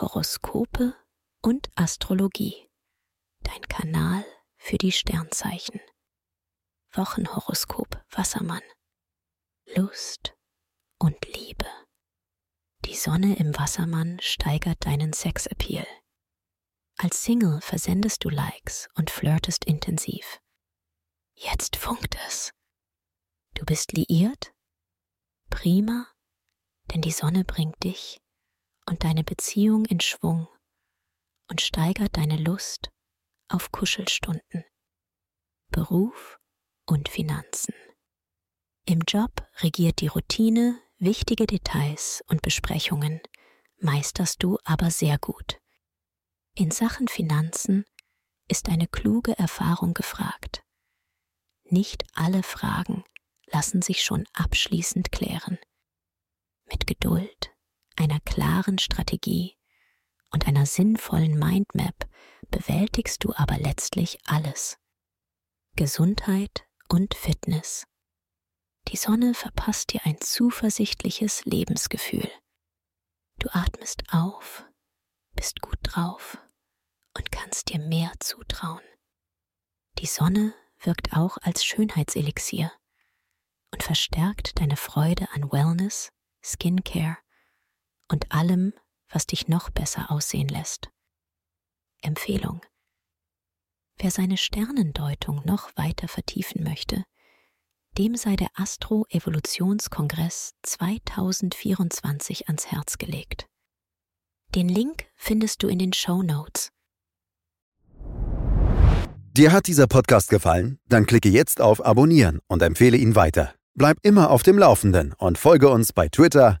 Horoskope und Astrologie. Dein Kanal für die Sternzeichen. Wochenhoroskop Wassermann. Lust und Liebe. Die Sonne im Wassermann steigert deinen Sexappeal. Als Single versendest du Likes und flirtest intensiv. Jetzt funkt es. Du bist liiert? Prima, denn die Sonne bringt dich und deine Beziehung in Schwung und steigert deine Lust auf Kuschelstunden, Beruf und Finanzen. Im Job regiert die Routine, wichtige Details und Besprechungen meisterst du aber sehr gut. In Sachen Finanzen ist eine kluge Erfahrung gefragt. Nicht alle Fragen lassen sich schon abschließend klären. Mit Geduld klaren Strategie und einer sinnvollen Mindmap bewältigst du aber letztlich alles. Gesundheit und Fitness. Die Sonne verpasst dir ein zuversichtliches Lebensgefühl. Du atmest auf, bist gut drauf und kannst dir mehr zutrauen. Die Sonne wirkt auch als Schönheitselixier und verstärkt deine Freude an Wellness, Skincare und allem, was dich noch besser aussehen lässt. Empfehlung. Wer seine Sternendeutung noch weiter vertiefen möchte, dem sei der Astro-Evolutionskongress 2024 ans Herz gelegt. Den Link findest du in den Show Notes. Dir hat dieser Podcast gefallen? Dann klicke jetzt auf Abonnieren und empfehle ihn weiter. Bleib immer auf dem Laufenden und folge uns bei Twitter,